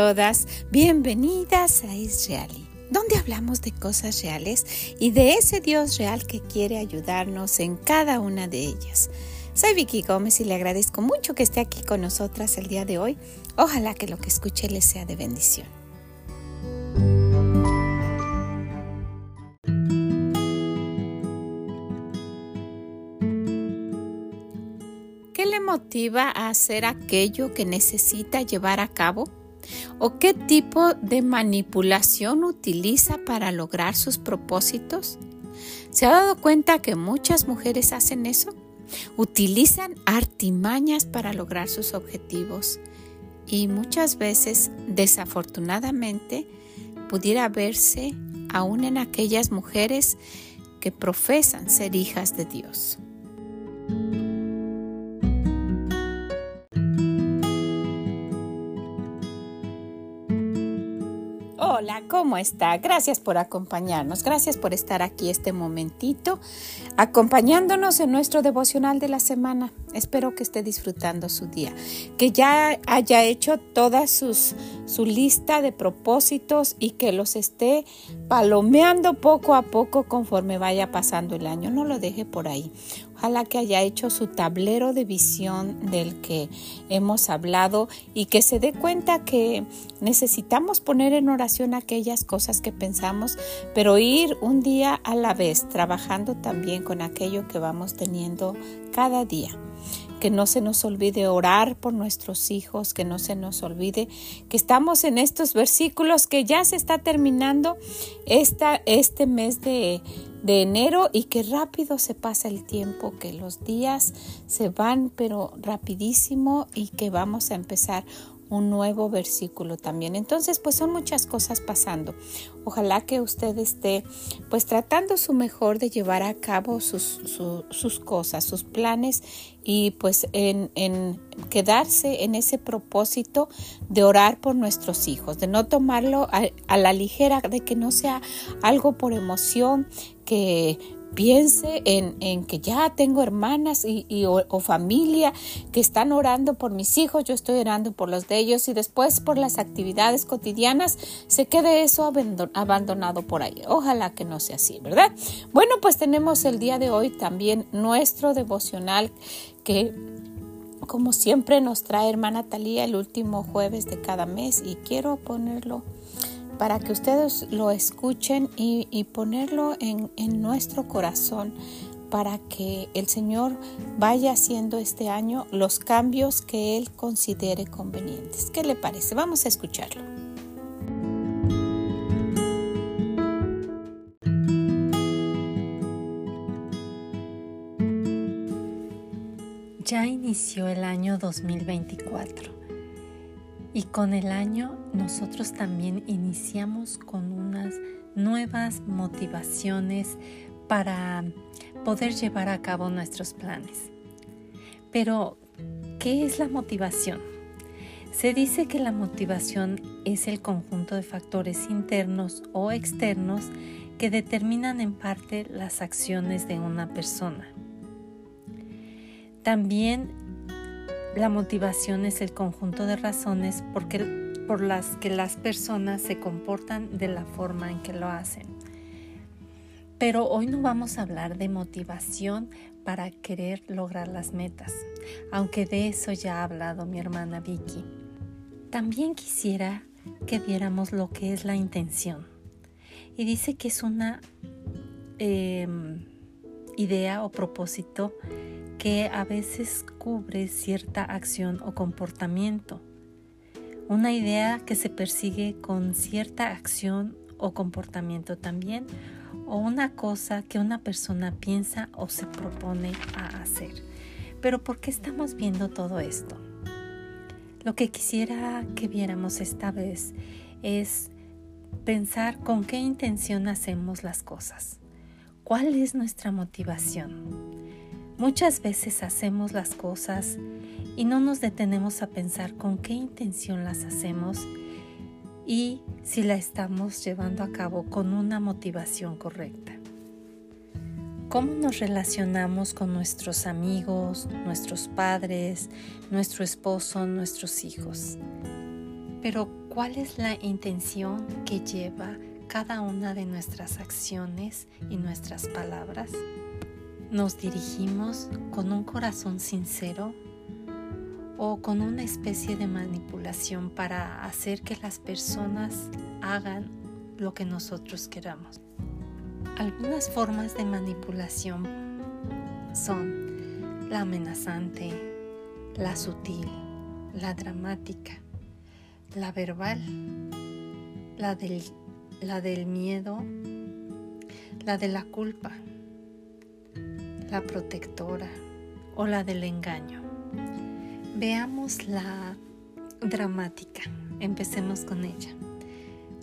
todas, bienvenidas a Israeli, donde hablamos de cosas reales y de ese Dios real que quiere ayudarnos en cada una de ellas. Soy Vicky Gómez y le agradezco mucho que esté aquí con nosotras el día de hoy. Ojalá que lo que escuche le sea de bendición. ¿Qué le motiva a hacer aquello que necesita llevar a cabo? ¿O qué tipo de manipulación utiliza para lograr sus propósitos? ¿Se ha dado cuenta que muchas mujeres hacen eso? Utilizan artimañas para lograr sus objetivos y muchas veces, desafortunadamente, pudiera verse aún en aquellas mujeres que profesan ser hijas de Dios. Hola, ¿cómo está? Gracias por acompañarnos, gracias por estar aquí este momentito, acompañándonos en nuestro devocional de la semana. Espero que esté disfrutando su día, que ya haya hecho toda sus, su lista de propósitos y que los esté palomeando poco a poco conforme vaya pasando el año. No lo deje por ahí. Ojalá que haya hecho su tablero de visión del que hemos hablado y que se dé cuenta que necesitamos poner en oración aquellas cosas que pensamos, pero ir un día a la vez, trabajando también con aquello que vamos teniendo cada día. Que no se nos olvide orar por nuestros hijos, que no se nos olvide que estamos en estos versículos que ya se está terminando esta, este mes de, de enero y que rápido se pasa el tiempo, que los días se van pero rapidísimo y que vamos a empezar un nuevo versículo también. Entonces, pues son muchas cosas pasando. Ojalá que usted esté pues tratando su mejor de llevar a cabo sus, sus cosas, sus planes y pues en, en, quedarse en ese propósito de orar por nuestros hijos, de no tomarlo a, a la ligera, de que no sea algo por emoción, que piense en, que ya tengo hermanas y, o, familia que están orando por mis hijos, yo estoy orando por los de ellos y después por las actividades cotidianas se quede eso abandonado por ahí. Ojalá que no sea así, ¿verdad? Bueno, pues tenemos el día de hoy también nuestro devocional que como siempre nos trae hermana Talía el último jueves de cada mes y quiero ponerlo para que ustedes lo escuchen y, ponerlo en, en nuestro corazón para que el Señor vaya haciendo este año los cambios que Él considere convenientes. ¿Qué le parece? Vamos a escucharlo. Ya inició el año 2024 y con el año nosotros también iniciamos con unas nuevas motivaciones para poder llevar a cabo nuestros planes. Pero, ¿qué es la motivación? Se dice que la motivación es el conjunto de factores internos o externos que determinan en parte las acciones de una persona. También la motivación es el conjunto de razones por las que las personas se comportan de la forma en que lo hacen. Pero hoy no vamos a hablar de motivación para querer lograr las metas, aunque de eso ya ha hablado mi hermana Vicky. También quisiera que viéramos lo que es la intención. Y dice que es una em, idea o propósito que a veces cubre cierta acción o comportamiento. Una idea que se persigue con cierta acción o comportamiento también, o una cosa que una persona piensa o se propone a hacer. Pero ¿por qué estamos viendo todo esto? Lo que quisiera que viéramos esta vez es pensar con qué intención hacemos las cosas. ¿Cuál es nuestra motivación? Muchas veces hacemos las cosas y no nos detenemos a pensar con qué intención las hacemos y si la estamos llevando a cabo con una motivación correcta. ¿Cómo nos relacionamos con nuestros amigos, nuestros padres, nuestro esposo, nuestros hijos? Pero ¿Cuál es la intención que lleva cada una de nuestras acciones y nuestras palabras? ¿Nos dirigimos con un corazón sincero o con una especie de manipulación para hacer que las personas hagan lo que nosotros queramos? Algunas formas de manipulación son la amenazante, la sutil, la dramática, la verbal, la del, la del miedo, la de la culpa, la protectora o la del engaño. Veamos la dramática. Empecemos con ella.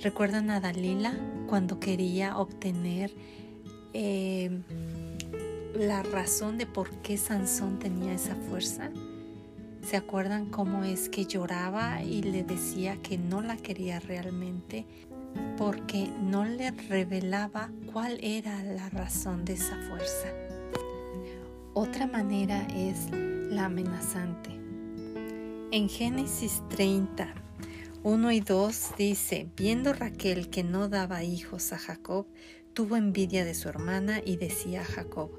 ¿Recuerdan a Dalila cuando quería obtener eh, la razón de por qué Sansón tenía esa fuerza? ¿Se acuerdan cómo es que lloraba y le decía que no la quería realmente porque no le revelaba cuál era la razón de esa fuerza? Otra manera es la amenazante. En Génesis 30, 1 y 2 dice, viendo Raquel que no daba hijos a Jacob, tuvo envidia de su hermana y decía a Jacob,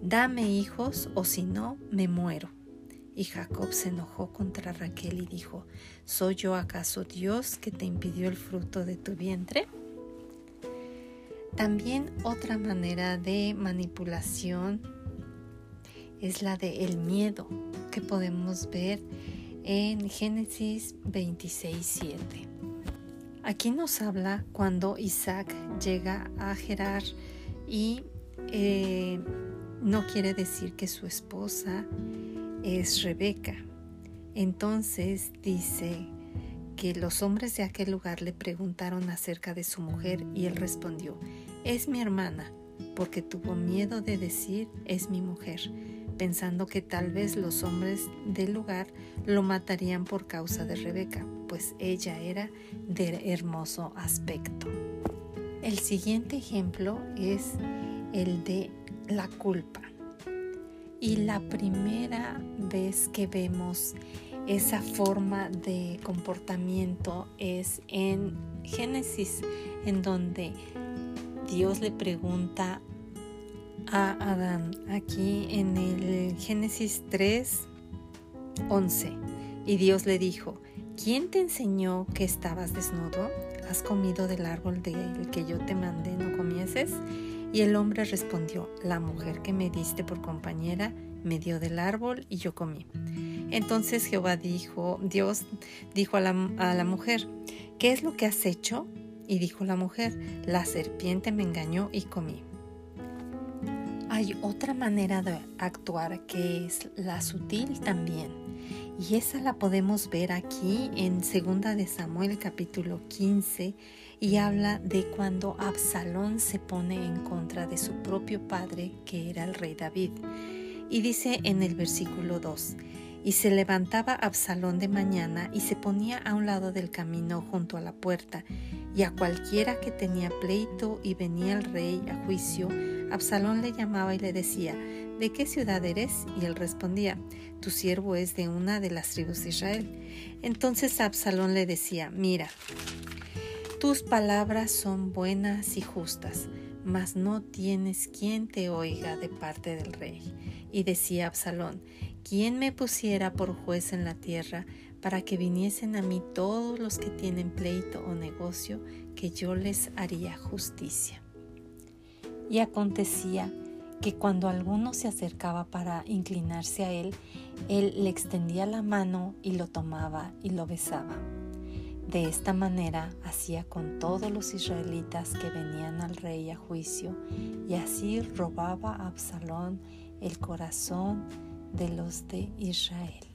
dame hijos o si no, me muero. Y Jacob se enojó contra Raquel y dijo, ¿soy yo acaso Dios que te impidió el fruto de tu vientre? También otra manera de manipulación es la de el miedo que podemos ver en Génesis 26, Aquí nos habla cuando Isaac llega a Gerar y eh, no quiere decir que su esposa es Rebeca. Entonces dice que los hombres de aquel lugar le preguntaron acerca de su mujer y él respondió, es mi hermana, porque tuvo miedo de decir, es mi mujer, pensando que tal vez los hombres del lugar lo matarían por causa de Rebeca, pues ella era de hermoso aspecto. El siguiente ejemplo es el de la culpa. Y la primera vez que vemos esa forma de comportamiento es en Génesis, en donde Dios le pregunta a Adán, aquí en el Génesis 3, 11. Y Dios le dijo, ¿quién te enseñó que estabas desnudo? ¿Has comido del árbol del que yo te mandé no comieses? Y el hombre respondió, la mujer que me diste por compañera me dio del árbol y yo comí. Entonces Jehová dijo, Dios dijo a la, a la mujer, ¿qué es lo que has hecho? Y dijo la mujer, la serpiente me engañó y comí. Hay otra manera de actuar que es la sutil también. Y esa la podemos ver aquí en 2 de Samuel capítulo 15 y habla de cuando Absalón se pone en contra de su propio padre, que era el rey David. Y dice en el versículo 2, y se levantaba Absalón de mañana y se ponía a un lado del camino junto a la puerta, y a cualquiera que tenía pleito y venía el rey a juicio, Absalón le llamaba y le decía, ¿de qué ciudad eres? Y él respondía, tu siervo es de una de las tribus de Israel. Entonces Absalón le decía, mira, tus palabras son buenas y justas, mas no tienes quien te oiga de parte del rey. Y decía Absalón, ¿quién me pusiera por juez en la tierra para que viniesen a mí todos los que tienen pleito o negocio, que yo les haría justicia? Y acontecía que cuando alguno se acercaba para inclinarse a él, él le extendía la mano y lo tomaba y lo besaba. De esta manera hacía con todos los israelitas que venían al rey a juicio, y así robaba a Absalón el corazón de los de Israel.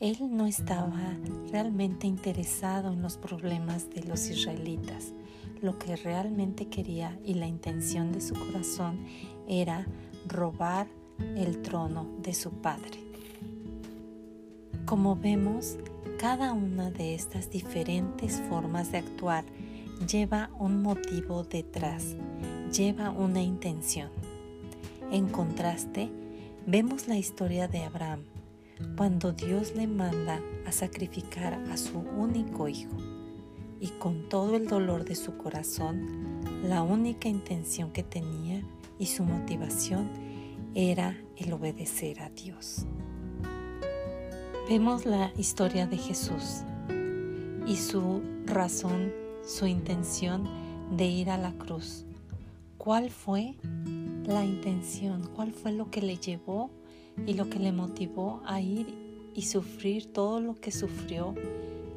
Él no estaba realmente interesado en los problemas de los israelitas. Lo que realmente quería y la intención de su corazón era robar el trono de su padre. Como vemos, cada una de estas diferentes formas de actuar lleva un motivo detrás, lleva una intención. En contraste, vemos la historia de Abraham, cuando Dios le manda a sacrificar a su único hijo y con todo el dolor de su corazón, la única intención que tenía y su motivación era el obedecer a Dios. Vemos la historia de Jesús y su razón, su intención de ir a la cruz. ¿Cuál fue la intención? ¿Cuál fue lo que le llevó y lo que le motivó a ir y sufrir todo lo que sufrió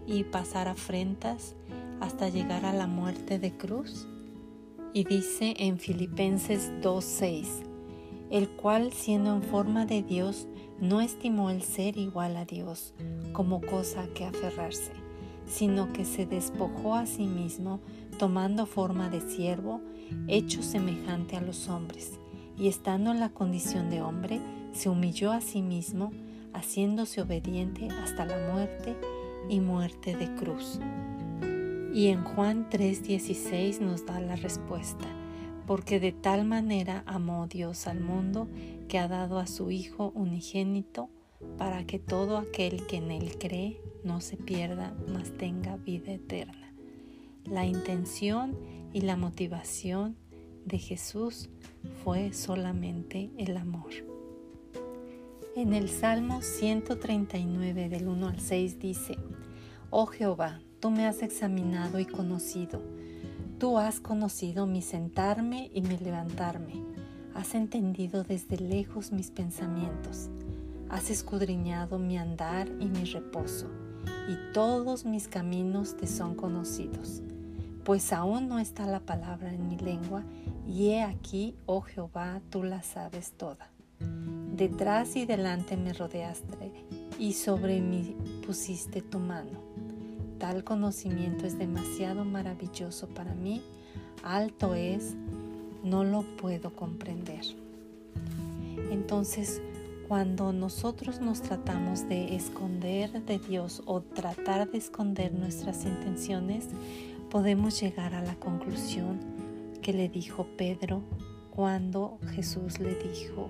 y pasar afrentas hasta llegar a la muerte de cruz? Y dice en Filipenses 2.6, el cual siendo en forma de Dios no estimó el ser igual a Dios como cosa que aferrarse, sino que se despojó a sí mismo tomando forma de siervo, hecho semejante a los hombres, y estando en la condición de hombre, se humilló a sí mismo, haciéndose obediente hasta la muerte y muerte de cruz. Y en Juan 3:16 nos da la respuesta, porque de tal manera amó Dios al mundo que ha dado a su Hijo unigénito, para que todo aquel que en él cree no se pierda, mas tenga vida eterna. La intención y la motivación de Jesús fue solamente el amor. En el Salmo 139 del 1 al 6 dice, Oh Jehová, tú me has examinado y conocido, tú has conocido mi sentarme y mi levantarme, has entendido desde lejos mis pensamientos, has escudriñado mi andar y mi reposo, y todos mis caminos te son conocidos, pues aún no está la palabra en mi lengua, y he aquí, oh Jehová, tú la sabes toda. Detrás y delante me rodeaste y sobre mí pusiste tu mano. Tal conocimiento es demasiado maravilloso para mí, alto es, no lo puedo comprender. Entonces, cuando nosotros nos tratamos de esconder de Dios o tratar de esconder nuestras intenciones, podemos llegar a la conclusión que le dijo Pedro cuando Jesús le dijo,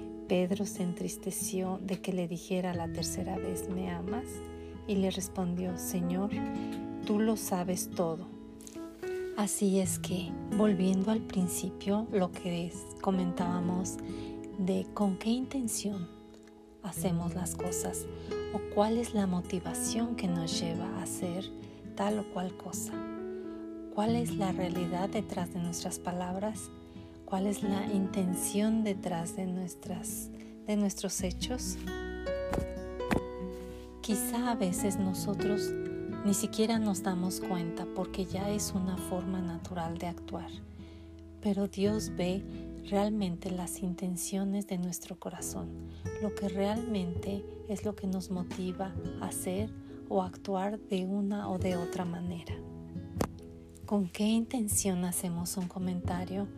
Pedro se entristeció de que le dijera la tercera vez, ¿me amas? Y le respondió, Señor, tú lo sabes todo. Así es que, volviendo al principio, lo que comentábamos de con qué intención hacemos las cosas o cuál es la motivación que nos lleva a hacer tal o cual cosa. ¿Cuál es la realidad detrás de nuestras palabras cuál es la intención detrás de, nuestras, de nuestros hechos. Quizá a veces nosotros ni siquiera nos damos cuenta porque ya es una forma natural de actuar, pero Dios ve realmente las intenciones de nuestro corazón, lo que realmente es lo que nos motiva a hacer o actuar de una o de otra manera. ¿Con qué intención hacemos un comentario?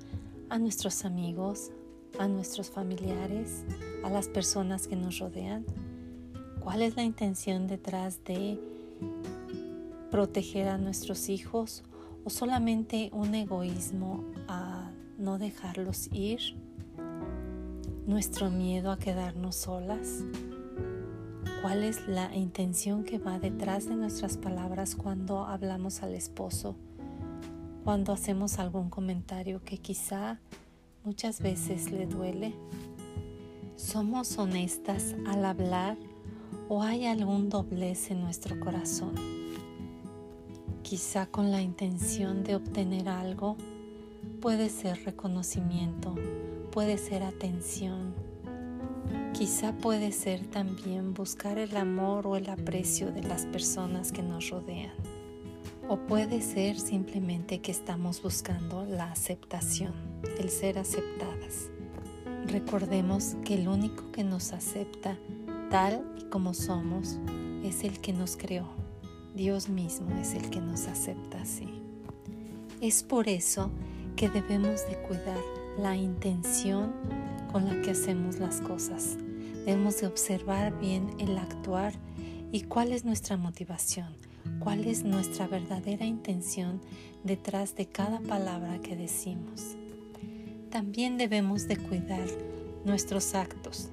A nuestros amigos, a nuestros familiares, a las personas que nos rodean? ¿Cuál es la intención detrás de proteger a nuestros hijos o solamente un egoísmo a no dejarlos ir? ¿Nuestro miedo a quedarnos solas? ¿Cuál es la intención que va detrás de nuestras palabras cuando hablamos al esposo? Cuando hacemos algún comentario que quizá muchas veces le duele? ¿Somos honestas al hablar o hay algún doblez en nuestro corazón? Quizá con la intención de obtener algo, puede ser reconocimiento, puede ser atención, quizá puede ser también buscar el amor o el aprecio de las personas que nos rodean. O puede ser simplemente que estamos buscando la aceptación, el ser aceptadas. Recordemos que el único que nos acepta tal y como somos es el que nos creó. Dios mismo es el que nos acepta así. Es por eso que debemos de cuidar la intención con la que hacemos las cosas. Debemos de observar bien el actuar y cuál es nuestra motivación, cuál es nuestra verdadera intención detrás de cada palabra que decimos. También debemos de cuidar nuestros actos,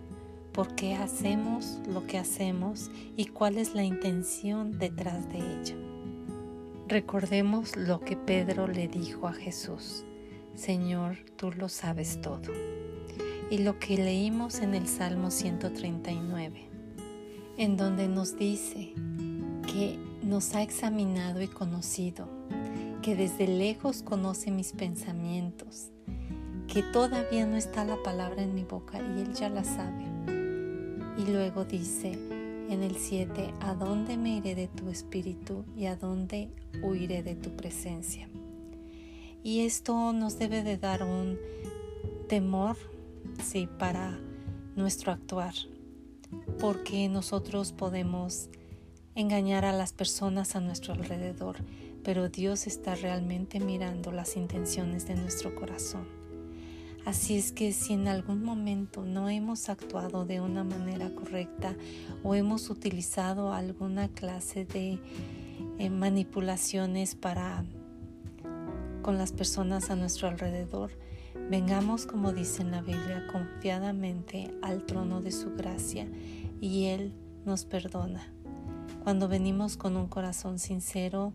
por qué hacemos lo que hacemos y cuál es la intención detrás de ello. Recordemos lo que Pedro le dijo a Jesús, Señor, tú lo sabes todo. Y lo que leímos en el Salmo 139, en donde nos dice que nos ha examinado y conocido, que desde lejos conoce mis pensamientos, que todavía no está la palabra en mi boca y Él ya la sabe. Y luego dice en el 7, ¿a dónde me iré de tu espíritu y a dónde huiré de tu presencia? Y esto nos debe de dar un temor, sí, para nuestro actuar, porque nosotros podemos engañar a las personas a nuestro alrededor, pero Dios está realmente mirando las intenciones de nuestro corazón. Así es que si en algún momento no hemos actuado de una manera correcta o hemos utilizado alguna clase de eh, manipulaciones para con las personas a nuestro alrededor, vengamos como dice en la Biblia confiadamente al trono de su gracia y Él nos perdona. Cuando venimos con un corazón sincero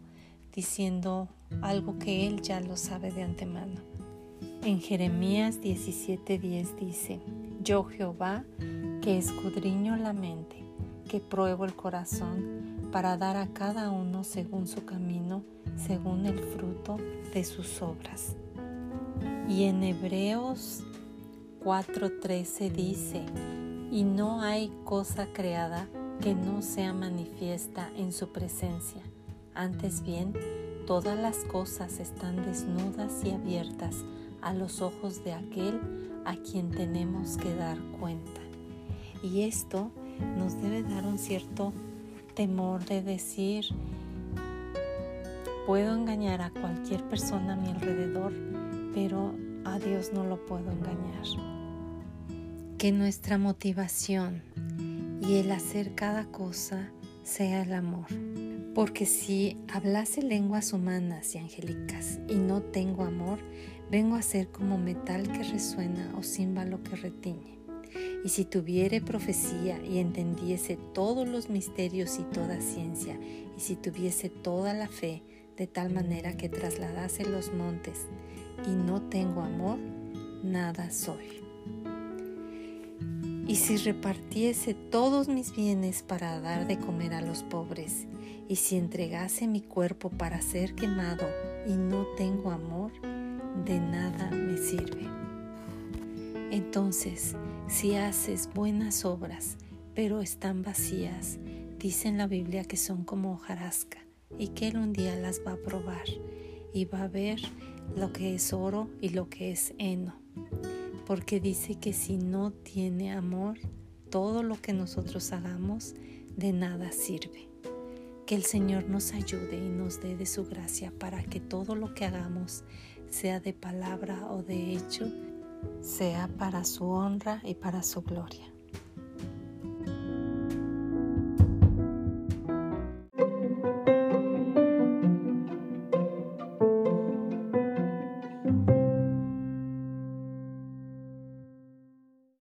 diciendo algo que Él ya lo sabe de antemano. En Jeremías 17:10 dice, Yo Jehová, que escudriño la mente, que pruebo el corazón, para dar a cada uno según su camino, según el fruto de sus obras. Y en Hebreos 4:13 dice, Y no hay cosa creada que no sea manifiesta en su presencia. Antes bien, todas las cosas están desnudas y abiertas a los ojos de aquel a quien tenemos que dar cuenta. Y esto nos debe dar un cierto temor de decir, puedo engañar a cualquier persona a mi alrededor, pero a Dios no lo puedo engañar. Que nuestra motivación y el hacer cada cosa sea el amor. Porque si hablase lenguas humanas y angélicas y no tengo amor, vengo a ser como metal que resuena o címbalo que retiñe. Y si tuviere profecía y entendiese todos los misterios y toda ciencia, y si tuviese toda la fe, de tal manera que trasladase los montes, y no tengo amor, nada soy. Y si repartiese todos mis bienes para dar de comer a los pobres, y si entregase mi cuerpo para ser quemado y no tengo amor, de nada me sirve. Entonces, si haces buenas obras, pero están vacías, dice en la Biblia que son como hojarasca y que Él un día las va a probar y va a ver lo que es oro y lo que es heno. Porque dice que si no tiene amor, todo lo que nosotros hagamos de nada sirve. Que el Señor nos ayude y nos dé de su gracia para que todo lo que hagamos sea de palabra o de hecho, sea para su honra y para su gloria.